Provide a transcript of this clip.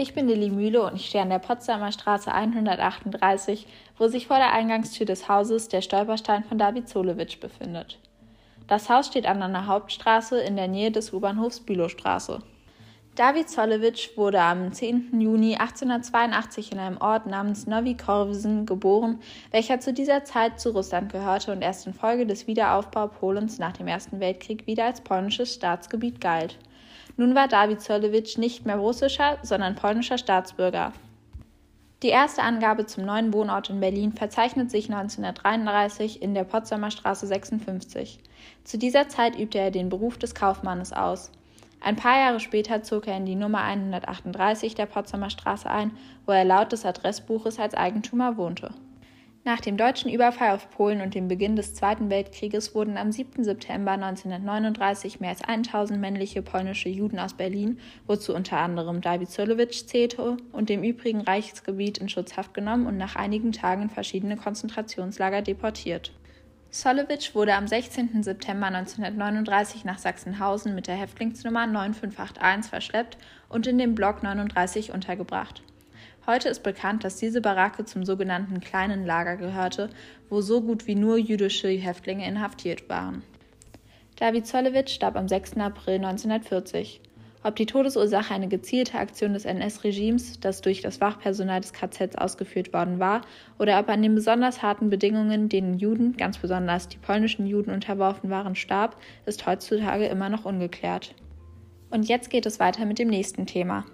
Ich bin Lilly Mühle und ich stehe an der Potsdamer Straße 138, wo sich vor der Eingangstür des Hauses der Stolperstein von David Zolewitsch befindet. Das Haus steht an einer Hauptstraße in der Nähe des U-Bahnhofs Bülowstraße. David Zolewitsch wurde am 10. Juni 1882 in einem Ort namens Nowy Korwisen geboren, welcher zu dieser Zeit zu Russland gehörte und erst infolge des Wiederaufbaus Polens nach dem Ersten Weltkrieg wieder als polnisches Staatsgebiet galt. Nun war David Zolewitsch nicht mehr russischer, sondern polnischer Staatsbürger. Die erste Angabe zum neuen Wohnort in Berlin verzeichnet sich 1933 in der Potsdamer Straße 56. Zu dieser Zeit übte er den Beruf des Kaufmannes aus. Ein paar Jahre später zog er in die Nummer 138 der Potsdamer Straße ein, wo er laut des Adressbuches als Eigentümer wohnte. Nach dem deutschen Überfall auf Polen und dem Beginn des Zweiten Weltkrieges wurden am 7. September 1939 mehr als 1000 männliche polnische Juden aus Berlin, wozu unter anderem David Solowitsch zählte, und dem übrigen Reichsgebiet in Schutzhaft genommen und nach einigen Tagen in verschiedene Konzentrationslager deportiert. Solowitsch wurde am 16. September 1939 nach Sachsenhausen mit der Häftlingsnummer 9581 verschleppt und in dem Block 39 untergebracht. Heute ist bekannt, dass diese Baracke zum sogenannten kleinen Lager gehörte, wo so gut wie nur jüdische Häftlinge inhaftiert waren. David Zollewitsch starb am 6. April 1940. Ob die Todesursache eine gezielte Aktion des NS-Regimes, das durch das Wachpersonal des KZs ausgeführt worden war, oder ob an den besonders harten Bedingungen, denen Juden, ganz besonders die polnischen Juden unterworfen waren, starb, ist heutzutage immer noch ungeklärt. Und jetzt geht es weiter mit dem nächsten Thema.